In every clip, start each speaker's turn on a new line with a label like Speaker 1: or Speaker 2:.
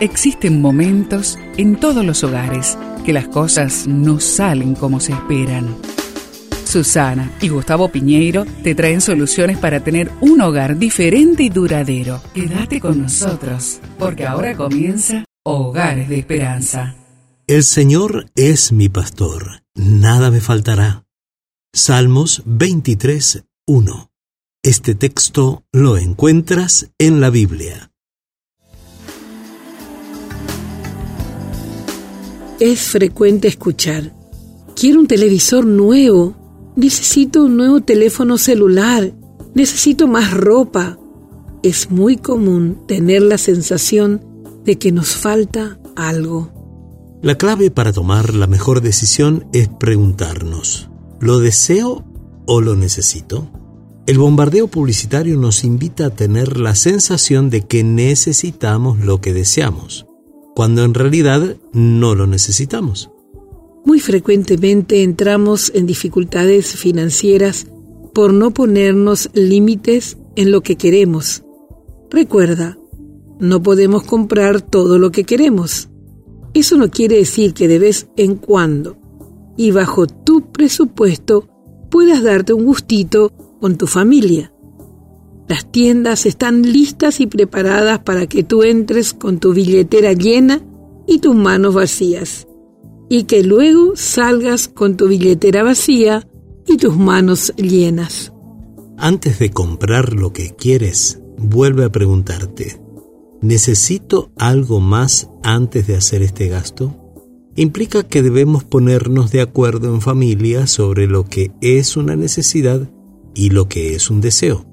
Speaker 1: Existen momentos en todos los hogares que las cosas no salen como se esperan. Susana y Gustavo Piñeiro te traen soluciones para tener un hogar diferente y duradero. Quédate con nosotros, porque ahora comienza Hogares de Esperanza.
Speaker 2: El Señor es mi pastor, nada me faltará. Salmos 23, 1. Este texto lo encuentras en la Biblia.
Speaker 3: Es frecuente escuchar, quiero un televisor nuevo, necesito un nuevo teléfono celular, necesito más ropa. Es muy común tener la sensación de que nos falta algo.
Speaker 2: La clave para tomar la mejor decisión es preguntarnos, ¿lo deseo o lo necesito? El bombardeo publicitario nos invita a tener la sensación de que necesitamos lo que deseamos cuando en realidad no lo necesitamos.
Speaker 3: Muy frecuentemente entramos en dificultades financieras por no ponernos límites en lo que queremos. Recuerda, no podemos comprar todo lo que queremos. Eso no quiere decir que de vez en cuando y bajo tu presupuesto puedas darte un gustito con tu familia. Las tiendas están listas y preparadas para que tú entres con tu billetera llena y tus manos vacías, y que luego salgas con tu billetera vacía y tus manos llenas.
Speaker 2: Antes de comprar lo que quieres, vuelve a preguntarte, ¿necesito algo más antes de hacer este gasto? Implica que debemos ponernos de acuerdo en familia sobre lo que es una necesidad y lo que es un deseo.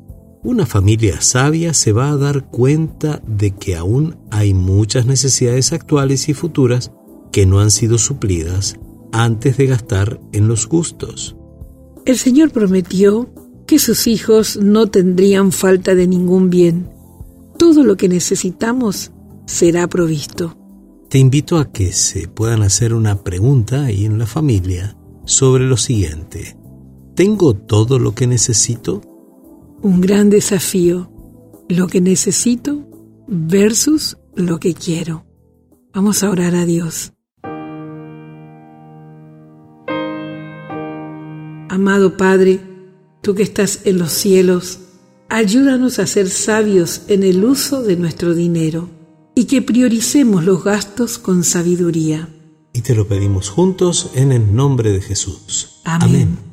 Speaker 2: Una familia sabia se va a dar cuenta de que aún hay muchas necesidades actuales y futuras que no han sido suplidas antes de gastar en los gustos.
Speaker 3: El Señor prometió que sus hijos no tendrían falta de ningún bien. Todo lo que necesitamos será provisto.
Speaker 2: Te invito a que se puedan hacer una pregunta ahí en la familia sobre lo siguiente. ¿Tengo todo lo que necesito?
Speaker 3: Un gran desafío, lo que necesito versus lo que quiero. Vamos a orar a Dios. Amado Padre, tú que estás en los cielos, ayúdanos a ser sabios en el uso de nuestro dinero y que prioricemos los gastos con sabiduría.
Speaker 2: Y te lo pedimos juntos en el nombre de Jesús.
Speaker 3: Amén.